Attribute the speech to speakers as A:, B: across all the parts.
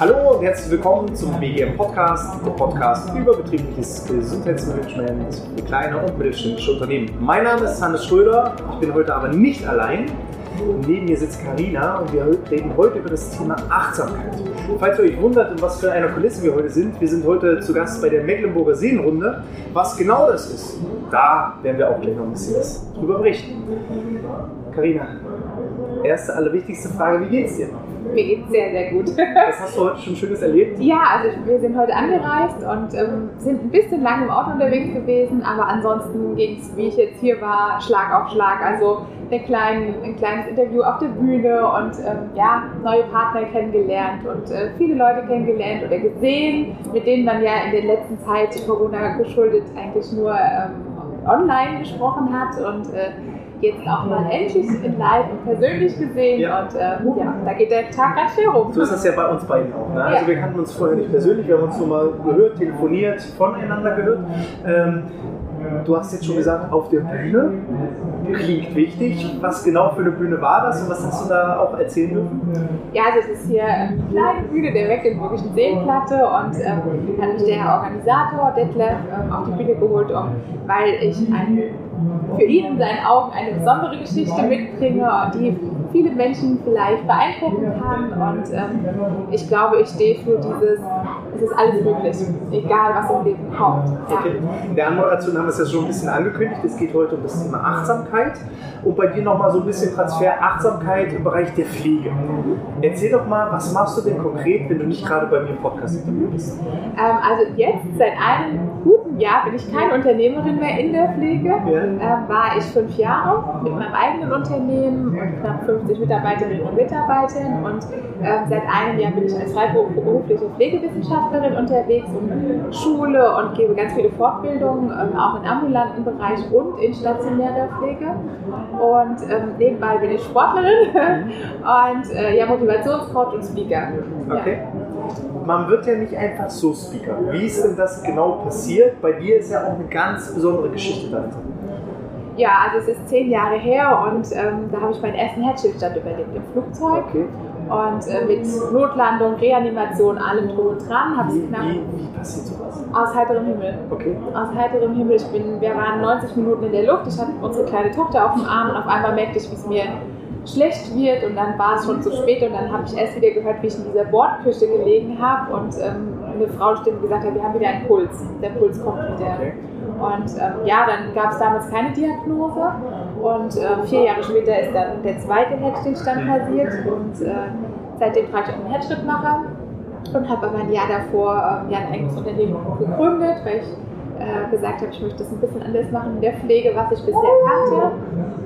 A: Hallo und herzlich willkommen zum BGM Podcast, der Podcast über betriebliches Gesundheitsmanagement für kleine und mittelständische Unternehmen. Mein Name ist Hannes Schröder, ich bin heute aber nicht allein. Neben mir sitzt Karina und wir reden heute über das Thema Achtsamkeit. Falls ihr euch wundert, in was für einer Kulisse wir heute sind, wir sind heute zu Gast bei der Mecklenburger Seenrunde. Was genau das ist, da werden wir auch gleich noch ein bisschen was drüber berichten. Karina, erste, allerwichtigste Frage, wie geht's dir?
B: Mir geht's sehr, sehr gut.
A: Was hast du heute schon Schönes erlebt?
B: Ja, also wir sind heute angereist und ähm, sind ein bisschen lang im Auto unterwegs gewesen, aber ansonsten ging es, wie ich jetzt hier war, Schlag auf Schlag. Also ein, kleinen, ein kleines Interview auf der Bühne und ähm, ja, neue Partner kennengelernt und äh, viele Leute kennengelernt oder gesehen, mit denen man ja in der letzten Zeit Corona geschuldet eigentlich nur ähm, online gesprochen hat und äh, jetzt auch mal endlich in live und persönlich gesehen ja. und äh, ja, da geht der Tag ganz schnell rum.
A: So ist das ja bei uns beiden auch. Ne? Also wir kannten uns vorher nicht persönlich, wir haben uns nur mal gehört, telefoniert, voneinander gehört. Ähm, Du hast jetzt schon gesagt, auf der Bühne klingt wichtig. Was genau für eine Bühne war das und was hast du da auch erzählen dürfen?
B: Ja, also es ist hier eine kleine Bühne der Mecklenburgischen Seenplatte und ähm, hat mich der Organisator Detlef ähm, auf die Bühne geholt, um, weil ich ein, für ihn in seinen Augen eine besondere Geschichte mitbringe, die viele Menschen vielleicht beeindrucken kann. Und ähm, ich glaube, ich stehe für dieses, es ist alles möglich, egal was im Leben kommt.
A: Ja. Okay. In der Anmoderation haben wir es ja schon ein bisschen angekündigt. Es geht heute um das Thema Achtsamkeit und bei dir nochmal so ein bisschen Transfer Achtsamkeit im Bereich der Pflege. Erzähl doch mal, was machst du denn konkret, wenn du nicht gerade bei mir im Podcast interviewt bist?
B: Ähm, also jetzt, seit einem guten Jahr, bin ich keine Unternehmerin mehr in der Pflege. Ja. Ähm, war ich fünf Jahre mit meinem eigenen Unternehmen und knapp 50 Mitarbeiterinnen und Mitarbeitern und ähm, seit einem Jahr bin ich als freiberufliche Pflegewissenschaftlerin unterwegs und Schule und gebe ganz viele Fortbildungen, ähm, auch im ambulanten Bereich und in stationärer Pflege. Und ähm, nebenbei bin ich Sportlerin und äh, ja, Motivationscoach und Speaker.
A: Okay. Ja man wird ja nicht einfach so Speaker. Wie ist denn das genau passiert? Bei dir ist ja auch eine ganz besondere Geschichte dahinter.
B: Ja, also es ist zehn Jahre her und ähm, da habe ich meinen ersten Herzstillstand überlebt im Flugzeug. Okay. Und äh, mit Notlandung, Reanimation, allem drum und dran habe
A: ich knapp. Wie, wie passiert sowas?
B: Aus heiterem Himmel.
A: Okay.
B: Aus heiterem Himmel. Ich bin, wir waren 90 Minuten in der Luft. Ich hatte unsere kleine Tochter auf dem Arm und auf einmal merkte ich, wie es mir schlecht wird und dann war es schon zu spät und dann habe ich erst wieder gehört, wie ich in dieser Bordküche gelegen habe und ähm, eine Frauenstimme gesagt hat, wir haben wieder einen Puls. Der Puls kommt wieder. Und ähm, ja, dann gab es damals keine Diagnose und äh, vier Jahre später ist dann der zweite Herzstillstand passiert und äh, seitdem trage ich auch einen Herzschrittmacher und habe aber ein Jahr davor äh, ja, ein eigenes Unternehmen gegründet, weil ich äh, gesagt habe, ich möchte es ein bisschen anders machen in der Pflege, was ich bisher kannte.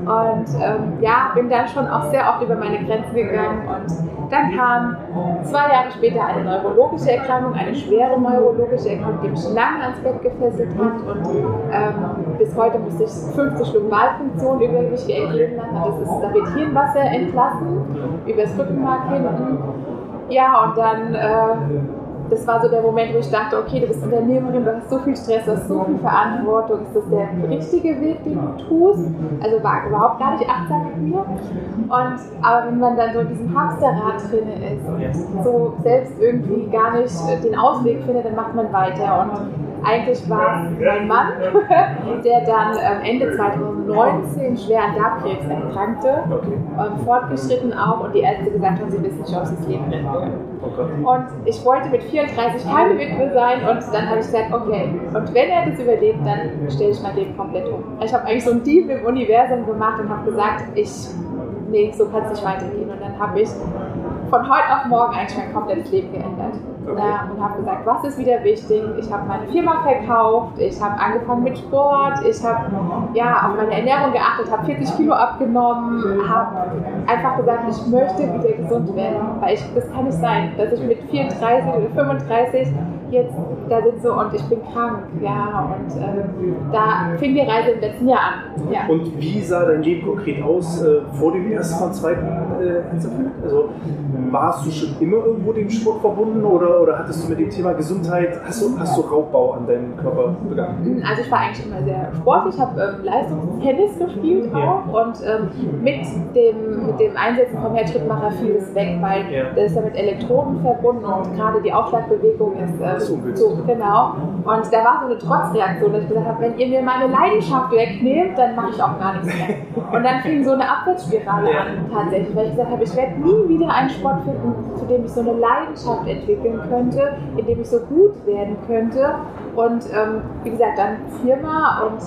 B: Und ähm, ja, bin dann schon auch sehr oft über meine Grenzen gegangen. Und dann kam zwei Jahre später eine neurologische Erkrankung, eine schwere neurologische Erkrankung, die mich lange ans Bett gefesselt hat. Und ähm, bis heute musste ich 50 Lumbalfunktionen über mich ergeben lassen. Das da wird Hirnwasser entlassen, übers Rückenmark hinten. Ja, und dann. Äh, das war so der Moment, wo ich dachte, okay, du bist Unternehmerin, du hast so viel Stress, du hast so viel Verantwortung, ist das der richtige Weg, den du tust? Also war überhaupt gar nicht achtsam mit mir. Und, aber wenn man dann so in diesem Hamsterrad drin ist und so selbst irgendwie gar nicht den Ausweg findet, dann macht man weiter. Und eigentlich war es mein Mann, der dann ähm, Ende 2019 schwer an Darmkrebs erkrankte, fortgeschritten auch und die Ärzte gesagt haben, sie wissen nicht, ob sie das Leben retten können. Und ich wollte mit 34 keine Witwe sein und dann habe ich gesagt, okay, und wenn er das überlebt, dann stelle ich mein Leben komplett um. Ich habe eigentlich so ein Deal im Universum gemacht und habe gesagt, ich, nee, so kann es nicht weitergehen. Und dann habe ich von heute auf morgen eigentlich mein komplettes Leben geändert. Okay. Ja, und habe gesagt, was ist wieder wichtig? Ich habe meine Firma verkauft, ich habe angefangen mit Sport, ich habe ja, auf meine Ernährung geachtet, habe 40 Kilo abgenommen, habe einfach gesagt, ich möchte wieder gesund werden, weil ich, das kann nicht sein, dass ich mit 34 oder 35 jetzt da sitze und ich bin krank. Ja, und ähm, da fing die Reise im letzten Jahr an. Ja.
A: Und wie sah dein Leben konkret aus äh, vor dem ersten und zweiten äh? Also warst du schon immer irgendwo dem Sport verbunden oder, oder hattest du mit dem Thema Gesundheit, hast du, hast du Raubbau an deinem Körper begangen?
B: Also ich war eigentlich immer sehr sportlich, habe ähm, Leistungstennis gespielt auch ja. und ähm, mit, dem, mit dem Einsetzen vom Herzschrittmacher fiel es weg, weil ja. das ist ja mit Elektroden verbunden und gerade die Aufschlagbewegung ist äh, so, so, genau. Und da war so eine Trotzreaktion, dass ich gesagt habe, wenn ihr mir meine Leidenschaft wegnehmt, dann mache ich auch gar nichts mehr. Und dann fing so eine Abwärtsspirale an tatsächlich, weil ich gesagt habe, ich werde nie wieder einen Sport finden, zu dem ich so eine Leidenschaft entwickeln könnte, in dem ich so gut werden könnte. Und ähm, wie gesagt, dann Firma und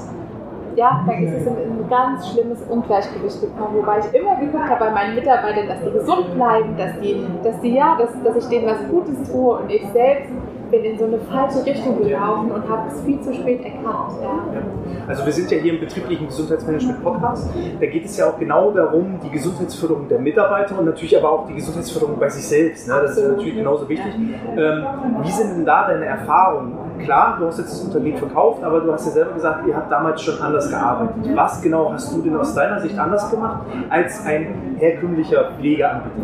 B: ja, dann ist es in ein ganz schlimmes Ungleichgewicht gekommen, wobei ich immer geguckt habe bei meinen Mitarbeitern, dass die gesund bleiben, dass die, dass die ja, dass, dass ich denen was Gutes tue und ich selbst bin in so eine falsche Richtung gelaufen und habe es viel zu spät erkannt. Ja.
A: Also wir sind ja hier im betrieblichen Gesundheitsmanagement Podcast. Da geht es ja auch genau darum, die Gesundheitsförderung der Mitarbeiter und natürlich aber auch die Gesundheitsförderung bei sich selbst. Ne? Das ist natürlich genauso wichtig. Ähm, wie sind denn da deine Erfahrungen? Klar, du hast jetzt das Unternehmen verkauft, aber du hast ja selber gesagt, ihr habt damals schon anders gearbeitet. Was genau hast du denn aus deiner Sicht anders gemacht als ein herkömmlicher Pflegeanbieter?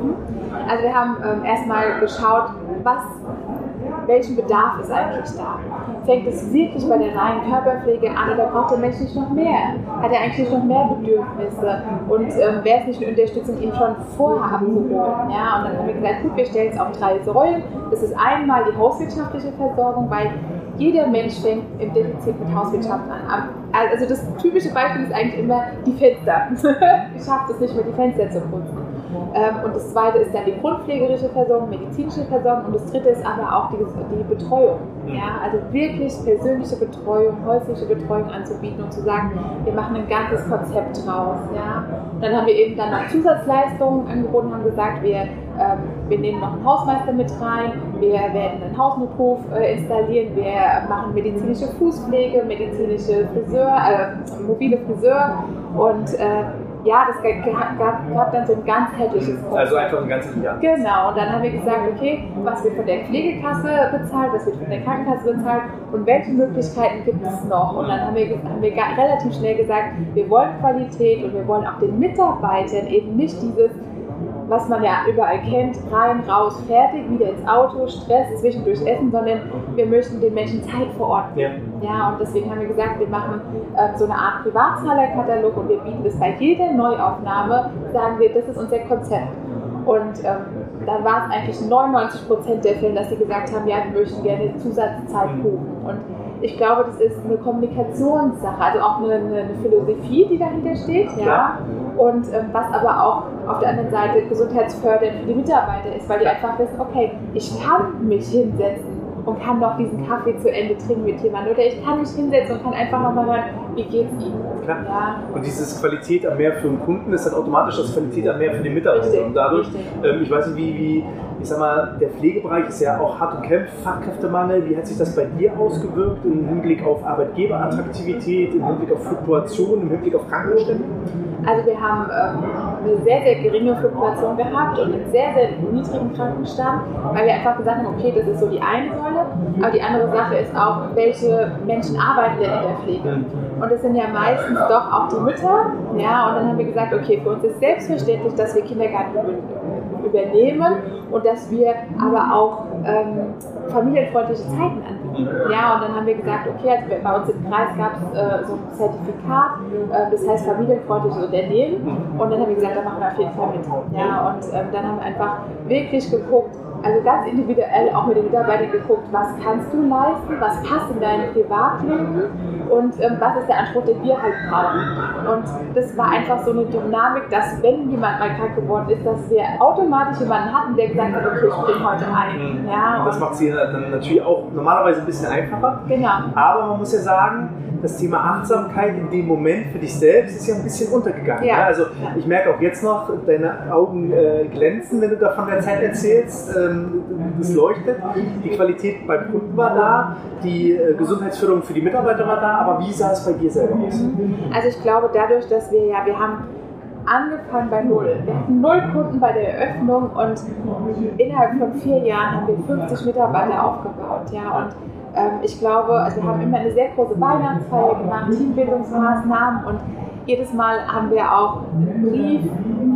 B: Also wir haben ähm, erstmal geschaut, was welchen Bedarf ist eigentlich da? Fängt es wirklich bei der reinen Körperpflege an oder braucht der Mensch nicht noch mehr? Hat er eigentlich noch mehr Bedürfnisse? Und ähm, wäre es nicht eine Unterstützung, ihn schon vorher abzuholen? Ja, und dann haben wir gesagt, gut, wir stellen es auf drei Säulen. Das ist einmal die hauswirtschaftliche Versorgung, weil jeder Mensch fängt im Defizit mit Hauswirtschaft an. Also das typische Beispiel ist eigentlich immer die Fenster. ich schaffe es nicht mehr, die Fenster zu putzen. Ähm, und das zweite ist dann die grundpflegerische Versorgung, medizinische Versorgung und das dritte ist aber auch die, die Betreuung. Ja, also wirklich persönliche Betreuung, häusliche Betreuung anzubieten und zu sagen, wir machen ein ganzes Konzept draus. Ja. Und dann haben wir eben dann noch Zusatzleistungen angeboten, haben gesagt, wir, ähm, wir nehmen noch einen Hausmeister mit rein, wir werden einen Hausnotruf äh, installieren, wir machen medizinische Fußpflege, medizinische Friseur, äh, mobile Friseur und äh, ja, das gab, gab, dann so ein ganzheitliches
A: Konzept. Also einfach ein ganzes Jahr.
B: Genau, und dann haben wir gesagt, okay, was wird von der Pflegekasse bezahlt, was wird von der Krankenkasse bezahlt und welche Möglichkeiten gibt es noch? Und dann haben wir, haben wir relativ schnell gesagt, wir wollen Qualität und wir wollen auch den Mitarbeitern eben nicht dieses was man ja überall kennt, rein, raus, fertig, wieder ins Auto, Stress, zwischendurch essen, sondern wir möchten den Menschen Zeit vor Ort geben. Ja. ja, und deswegen haben wir gesagt, wir machen äh, so eine Art Privatzahlerkatalog und wir bieten das bei jeder Neuaufnahme, sagen wir, das ist unser Konzept. Und ähm, dann war es eigentlich 99 Prozent der Fälle, dass sie gesagt haben, ja, wir möchten gerne Zusatzzeit buchen. Und ich glaube, das ist eine Kommunikationssache, also auch eine, eine Philosophie, die dahinter steht, ja. Und ähm, was aber auch auf der anderen Seite gesundheitsfördernd für die Mitarbeiter ist, weil die einfach wissen, okay, ich kann mich hinsetzen und kann noch diesen Kaffee zu Ende trinken mit jemandem. Oder ich kann mich hinsetzen und kann einfach nochmal hören, wie geht's Ihnen.
A: Klar. Ja. Und dieses Qualität am mehr für den Kunden ist dann automatisch das Qualität am mehr für den Mitarbeiter. Und dadurch, ähm, ich weiß nicht, wie, wie, ich sag mal, der Pflegebereich ist ja auch hart umkämpft, Fachkräftemangel. Wie hat sich das bei dir ausgewirkt im Hinblick auf Arbeitgeberattraktivität, im Hinblick auf Fluktuation, im Hinblick auf Krankenstände?
B: Also wir haben ähm, eine sehr, sehr geringe Fluktuation gehabt und einen sehr, sehr niedrigen Krankenstand, weil wir einfach gesagt haben, okay, das ist so die eine Säule, aber die andere Sache ist auch, welche Menschen arbeiten denn in der Pflege? Und das sind ja meistens doch auch die Mütter, ja, und dann haben wir gesagt, okay, für uns ist selbstverständlich, dass wir Kindergarten übernehmen und dass wir aber auch ähm, familienfreundliche Zeiten anbieten. Ja, und dann haben wir gesagt, okay, also bei uns im Kreis gab es äh, so ein Zertifikat, äh, das heißt familienfreundliches Unternehmen. Und dann haben wir gesagt, da machen wir auf jeden Fall mit. Ja, und ähm, dann haben wir einfach wirklich geguckt, also ganz individuell auch mit den Mitarbeitern geguckt, was kannst du leisten, was passt in dein Privatleben und ähm, was ist der Anspruch, den wir halt brauchen. Und das war einfach so eine Dynamik, dass wenn jemand mal krank geworden ist, dass wir automatisch jemanden hatten, der gesagt hat, okay, ich springe heute ein.
A: Mhm. Ja, und das macht sie dann natürlich auch normalerweise ein bisschen einfacher.
B: Genau.
A: Aber man muss ja sagen, das Thema Achtsamkeit in dem Moment für dich selbst ist ja ein bisschen untergegangen. Ja. Ja? Also ich merke auch jetzt noch, deine Augen äh, glänzen, wenn du da von der Zeit erzählst. Ähm, das leuchtet. Die Qualität beim Kunden war da, die äh, Gesundheitsförderung für die Mitarbeiter war da, aber wie sah es bei dir selber aus?
B: Also ich glaube dadurch, dass wir ja, wir haben angefangen bei Null. Wir hatten null Kunden bei der Eröffnung und innerhalb von vier Jahren haben wir 50 Mitarbeiter aufgebaut. Ja, und ähm, ich glaube, also wir haben immer eine sehr große Weihnachtsfeier gemacht, Teambildungsmaßnahmen und jedes Mal haben wir auch einen Brief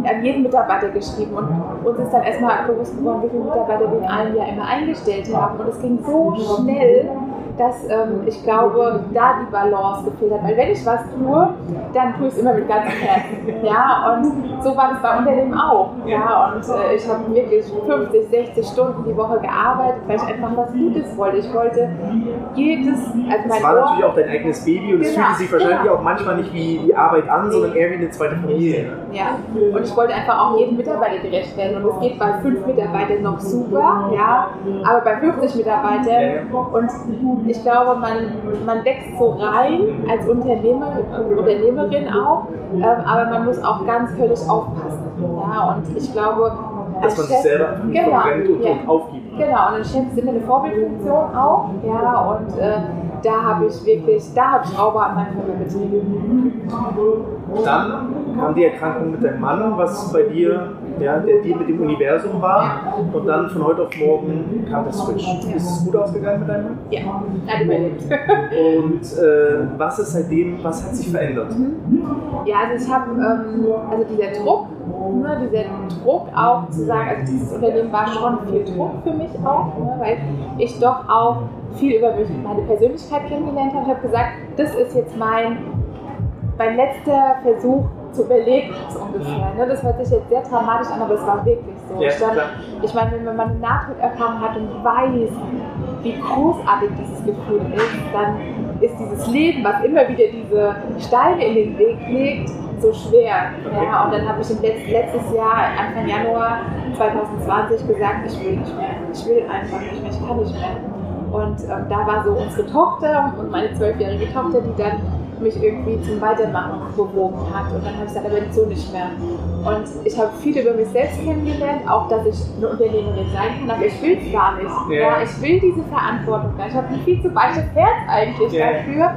B: an jeden Mitarbeiter geschrieben und uns ist dann erstmal bewusst geworden, wie viele Mitarbeiter wir in einem Jahr immer eingestellt haben. Und es ging so schnell, dass ähm, ich glaube, da die Balance gefehlt hat. Weil wenn ich was tue, dann tue ich es immer mit ganzem Herzen. Ja, und so war das bei Unternehmen auch. Ja, und äh, ich habe wirklich 50, 60 Stunden die Woche gearbeitet, weil ich einfach was Gutes wollte. Ich wollte jedes,
A: also mein Das war Ohr, natürlich auch dein eigenes Baby und es genau, fühlte sich wahrscheinlich genau. auch manchmal nicht wie die Arbeit an, sondern eher wie eine zweite Familie.
B: Ja, und ich wollte einfach auch jedem Mitarbeiter gerecht werden. Und es geht bei fünf Mitarbeitern noch super, ja, aber bei 50 Mitarbeitern und ich glaube, man, man wächst so rein als Unternehmer, Unternehmerin auch, ähm, aber man muss auch ganz völlig aufpassen. Ja, und ich glaube,
A: dass man Chef, sich selber genau, und, ja, aufgibt.
B: Genau, und als Chef sind wir eine Vorbildfunktion auch, ja, und äh, da habe ich wirklich, da habe ich Rauber an meinem Firma betrieben.
A: Dann kam die Erkrankung mit deinem Mann, was bei dir ja, der Deal mit dem Universum war. Und dann von heute auf morgen kam der Switch. Ist es gut ausgegangen mit deinem Mann?
B: Ja, hat überlebt.
A: Und äh, was ist seitdem, was hat sich verändert? Mhm.
B: Ja, also ich habe, ähm, also dieser Druck, ne, dieser Druck auch zu sagen, also dieses Unternehmen war schon viel Druck für mich auch, ne, weil ich doch auch viel über mich, meine Persönlichkeit kennengelernt habe. Ich habe gesagt, das ist jetzt mein, mein letzter Versuch, zu überleben, so ungefähr. Ne? Das hört sich jetzt sehr dramatisch an, aber es war wirklich so. Ja, ich, dann, ich meine, wenn man eine Nahtoderfahrung hat und weiß, wie großartig dieses Gefühl ist, dann ist dieses Leben, was immer wieder diese Steine in den Weg legt, so schwer. Okay. Ja, und dann habe ich im Letz letztes Jahr, Anfang Januar 2020, gesagt, ich will nicht mehr. Ich will einfach nicht mehr, ich kann nicht mehr. Und ähm, da war so unsere Tochter und meine zwölfjährige Tochter, die dann mich irgendwie zum Weitermachen bewogen hat. Und dann habe ich gesagt, aber so nicht mehr. Und ich habe viel über mich selbst kennengelernt, auch dass ich eine Unternehmerin sein kann, aber ich will es gar nicht. Yeah. Ja, ich will diese Verantwortung gar nicht. Ich habe ein viel zu weiches Herz eigentlich yeah. dafür.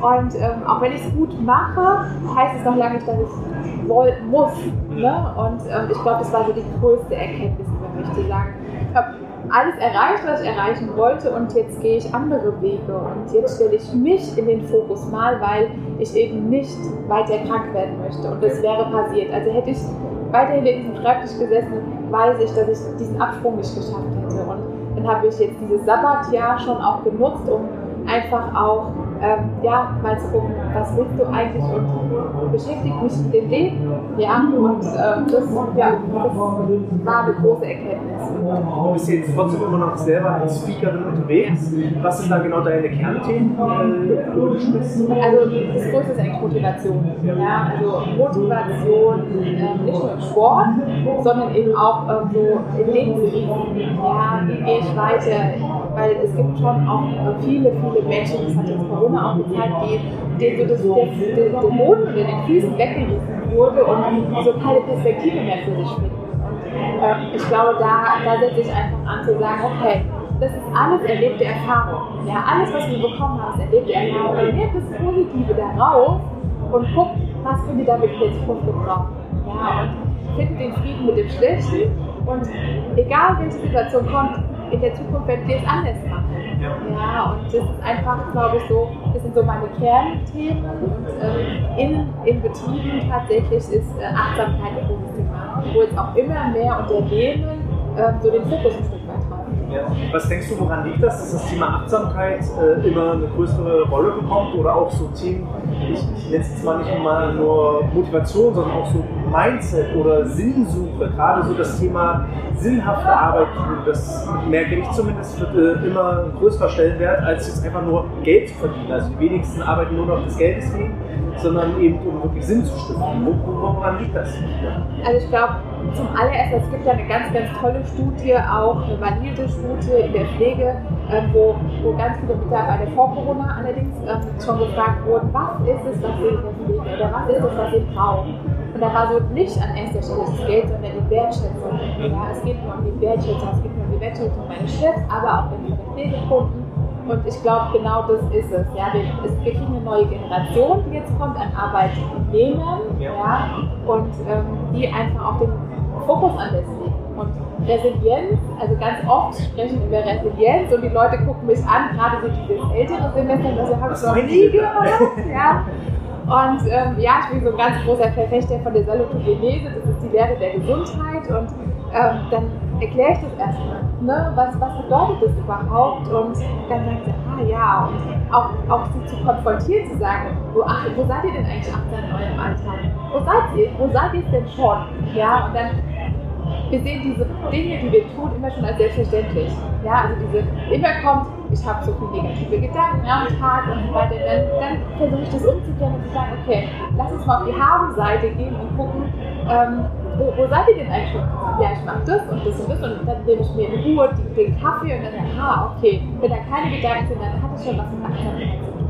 B: Und ähm, auch wenn ich es gut mache, heißt es noch lange nicht, dass ich woll, muss. Ne? Und ähm, ich glaube, das war so die größte Erkenntnis über mich, zu sagen, ich habe alles erreicht, was ich erreichen wollte und jetzt gehe ich andere Wege und jetzt stelle ich mich in den Fokus mal, weil ich eben nicht weiter krank werden möchte und das wäre passiert. Also hätte ich weiterhin in diesem Schreibtisch gesessen, weiß ich, dass ich diesen Absprung nicht geschafft hätte und dann habe ich jetzt dieses Sabbatjahr schon auch genutzt, um einfach auch ähm, ja, mal zu gucken, was willst du eigentlich und beschäftigt mich mit dem Leben. Ja, und ähm, das, ja, das war eine große Erkenntnis.
A: Du bist jetzt trotzdem immer noch selber als Speakerin unterwegs. Was sind da genau deine Kernthemen, äh,
B: du? Also das Größte ist eigentlich Motivation. Ja, also Motivation äh, nicht nur im Sport, sondern eben auch äh, so im Leben. Ja, wie gehe ich weiter? Weil es gibt schon auch viele, viele Menschen, das hat jetzt Corona auch gezeigt, die, denen so das, der, der, der Boden unter den Füßen weggerissen wurde und so keine Perspektive mehr für sich finden. Und äh, ich glaube, da, da setze ich einfach an zu sagen, okay, das ist alles erlebte Erfahrung. Ja, alles, was wir bekommen haben, ist erlebte Erfahrung. Und nehmt das Positive daraus und guckt, was könnt ihr damit der Zukunft gebrauchen. Ja, und findet den Frieden mit dem Schlechten. Und egal welche Situation kommt, in der Zukunft werden wir es anders machen. Ja. ja, und das ist einfach, glaube ich, so, das sind so meine Kernthemen. Und ähm, in, in Betrieben tatsächlich ist äh, Achtsamkeit ein großes Thema, wo jetzt auch immer mehr Unternehmen äh, so den Fokus ein Stück weit haben.
A: Ja. Was denkst du, woran liegt das, dass das Thema Achtsamkeit äh, immer eine größere Rolle bekommt oder auch so Themen, ich, ich nenne es jetzt mal nicht mal nur Motivation, sondern auch so Mindset oder Sinnsuche, gerade so das Thema sinnhafte Arbeit das merke ich zumindest, wird äh, immer größerer Stellenwert, als jetzt einfach nur Geld zu verdienen. Also die wenigsten arbeiten nur noch des Geldes wegen, sondern eben um wirklich Sinn zu stiften. Woran liegt das?
B: Also ich glaube, zum allerersten, es gibt ja eine ganz, ganz tolle Studie, auch eine valide Studie in der Pflege, äh, wo, wo ganz viele Mitarbeiter vor Corona allerdings äh, schon gefragt wurden, was ist es, was sie in der Pflege oder was ist es, was sie brauchen. Und da war so nicht an erster Stelle das Geld, sondern die Wertschätzung. Ja, es geht nur um die Wertschätzung, es geht nur um die Wertschätzung meines Chefs, aber auch von den Pflegekunden. Und ich glaube, genau das ist es. Ja, wir, es, kriegen eine neue Generation, die jetzt kommt an Arbeitnehmern ja. ja und ähm, die einfach auch den Fokus an das legen. Und Resilienz, also ganz oft sprechen über Resilienz und die Leute gucken mich an, gerade so dieses ältere Semester, das habe ich noch nie gehört. Ja. Und ähm, ja, ich bin so ein ganz großer Verfechter von der Salutogenese, das ist die Lehre der Gesundheit und ähm, dann erkläre ich das erstmal. Ne? Was, was bedeutet das überhaupt? Und dann sagt sie, ah ja, und auch, auch sie zu konfrontieren, zu sagen, wo, ach, wo seid ihr denn eigentlich achtsam in eurem Alltag? Wo seid ihr? Wo seid ihr denn schon? Ja, und dann wir sehen diese Dinge, die wir tun, immer schon als selbstverständlich. Ja, also diese, immer kommt, ich habe so viele negative Gedanken am Tag und so weiter, dann, dann versuche ich das umzukehren und zu sagen, okay, lass uns mal auf die Haben-Seite gehen und gucken, ähm, wo, wo, seid ihr denn eigentlich schon? Ja, ich mache das und das und das und dann nehme ich mir in Ruhe den Kaffee und dann, aha, okay, wenn da keine Gedanken sind, dann hat es schon was mit Achtsamkeit zu tun.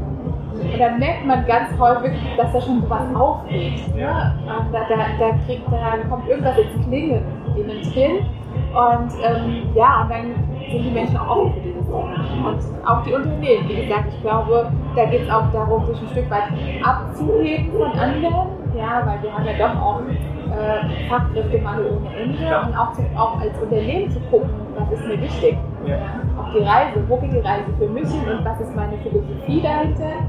B: Und dann merkt man ganz häufig, dass da schon sowas aufgeht. Ja. Da, da, da, kriegt, da kommt irgendwas ins Klingen innen drin. Und ähm, ja, und dann sind die Menschen auch offen für dieses Thema. Und auch die Unternehmen. Wie gesagt, ich glaube, da geht es auch darum, sich ein Stück weit abzuheben von anderen. Ja, weil wir haben ja doch auch äh, Fachkräftemangel ohne Ende. Ja. Und auch, zu, auch als Unternehmen zu gucken, was ist mir wichtig. Ja. Auch die Reise, wo geht die Reise für mich hin und was ist meine Philosophie dahinter?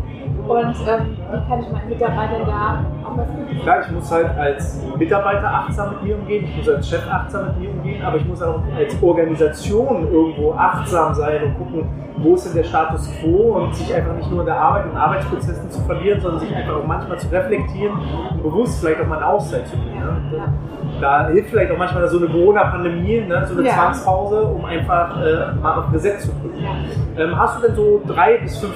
B: Und ähm, wie kann ich meinen Mitarbeitern da auch was geben?
A: Klar, ich muss halt als Mitarbeiter achtsam mit mir umgehen, ich muss als Chef achtsam mit mir umgehen, aber ich muss auch als Organisation irgendwo achtsam sein und gucken, wo ist denn der Status quo und sich einfach nicht nur in der Arbeit und Arbeitsprozessen zu verlieren, sondern sich einfach auch manchmal zu reflektieren und bewusst vielleicht auch mal eine Auszeit zu nehmen. Ne? Ja. Da hilft vielleicht auch manchmal so eine Corona-Pandemie, ne? so eine ja. Zwangspause, um einfach äh, mal auf Reset zu drücken. Ja. Ähm, hast du denn so drei bis fünf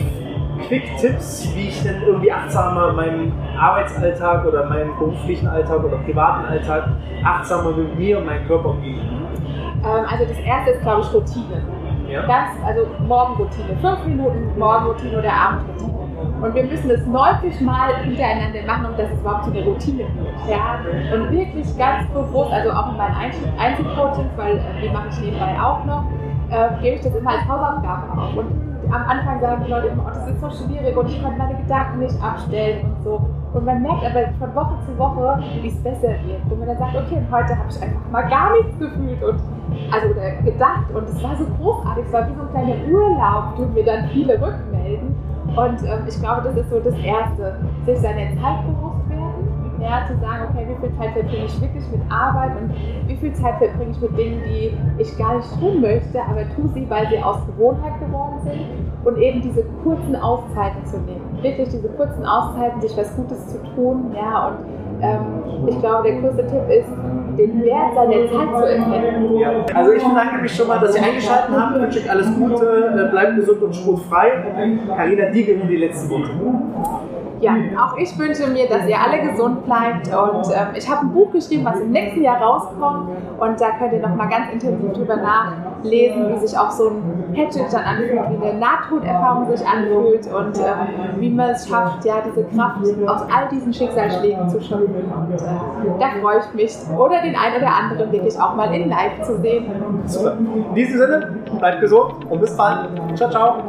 A: Quick-Tipps, wie ich denn irgendwie achtsamer in meinem Arbeitsalltag oder meinem beruflichen Alltag oder privaten Alltag achtsamer mit mir und meinem Körper umgehe?
B: Ähm, also das erste ist, glaube ich, Routine. Ja. Ganz, also Morgenroutine. Fünf Minuten Morgenroutine oder Abendroutine. Und wir müssen es 90 Mal hintereinander machen, um dass es überhaupt zu einer Routine wird. Ja? Und wirklich ganz bewusst, also auch in meinen Einzelcoachings, weil äh, die mache ich nebenbei auch noch, äh, gebe ich das immer als Hausaufgabe auf. Und am Anfang sagen die Leute immer, oh, das ist so schwierig und ich konnte meine Gedanken nicht abstellen und so. Und man merkt aber von Woche zu Woche, wie es besser wird. Und man dann sagt, okay, heute habe ich einfach mal gar nichts gefühlt und also oder gedacht und es war so großartig, es war wie so ein kleiner Urlaub, tun mir dann viele rückmelden. Und ähm, ich glaube, das ist so das Erste, sich seiner Zeit bewusst ja, zu sagen, okay, wie viel Zeit verbringe ich wirklich mit Arbeit und wie viel Zeit verbringe ich mit Dingen, die ich gar nicht tun möchte, aber tue sie, weil sie aus Gewohnheit geworden sind und eben diese kurzen Auszeiten zu nehmen. Wirklich diese kurzen Auszeiten, sich was Gutes zu tun, ja, und ähm, ich glaube, der größte Tipp ist, den Wert seiner Zeit zu erkennen.
A: Ja. Also ich bedanke mich schon mal, dass Sie eingeschaltet haben. Ich wünsche euch alles Gute, äh, bleibt gesund und spruchfrei. Karina, die gehören die letzten Worte
B: ja, auch ich wünsche mir, dass ihr alle gesund bleibt. Und ähm, ich habe ein Buch geschrieben, was im nächsten Jahr rauskommt. Und da könnt ihr nochmal ganz intensiv drüber nachlesen, wie sich auch so ein Hatchet dann anfühlt, wie eine Nahtoderfahrung sich anfühlt und ähm, wie man es schafft, ja, diese Kraft aus all diesen Schicksalsschlägen zu schöpfen. Und äh, da freue ich mich, oder den einen oder anderen wirklich auch mal in live zu sehen.
A: Super. In diesem Sinne, bleibt gesund und bis bald. Ciao, ciao.